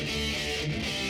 Música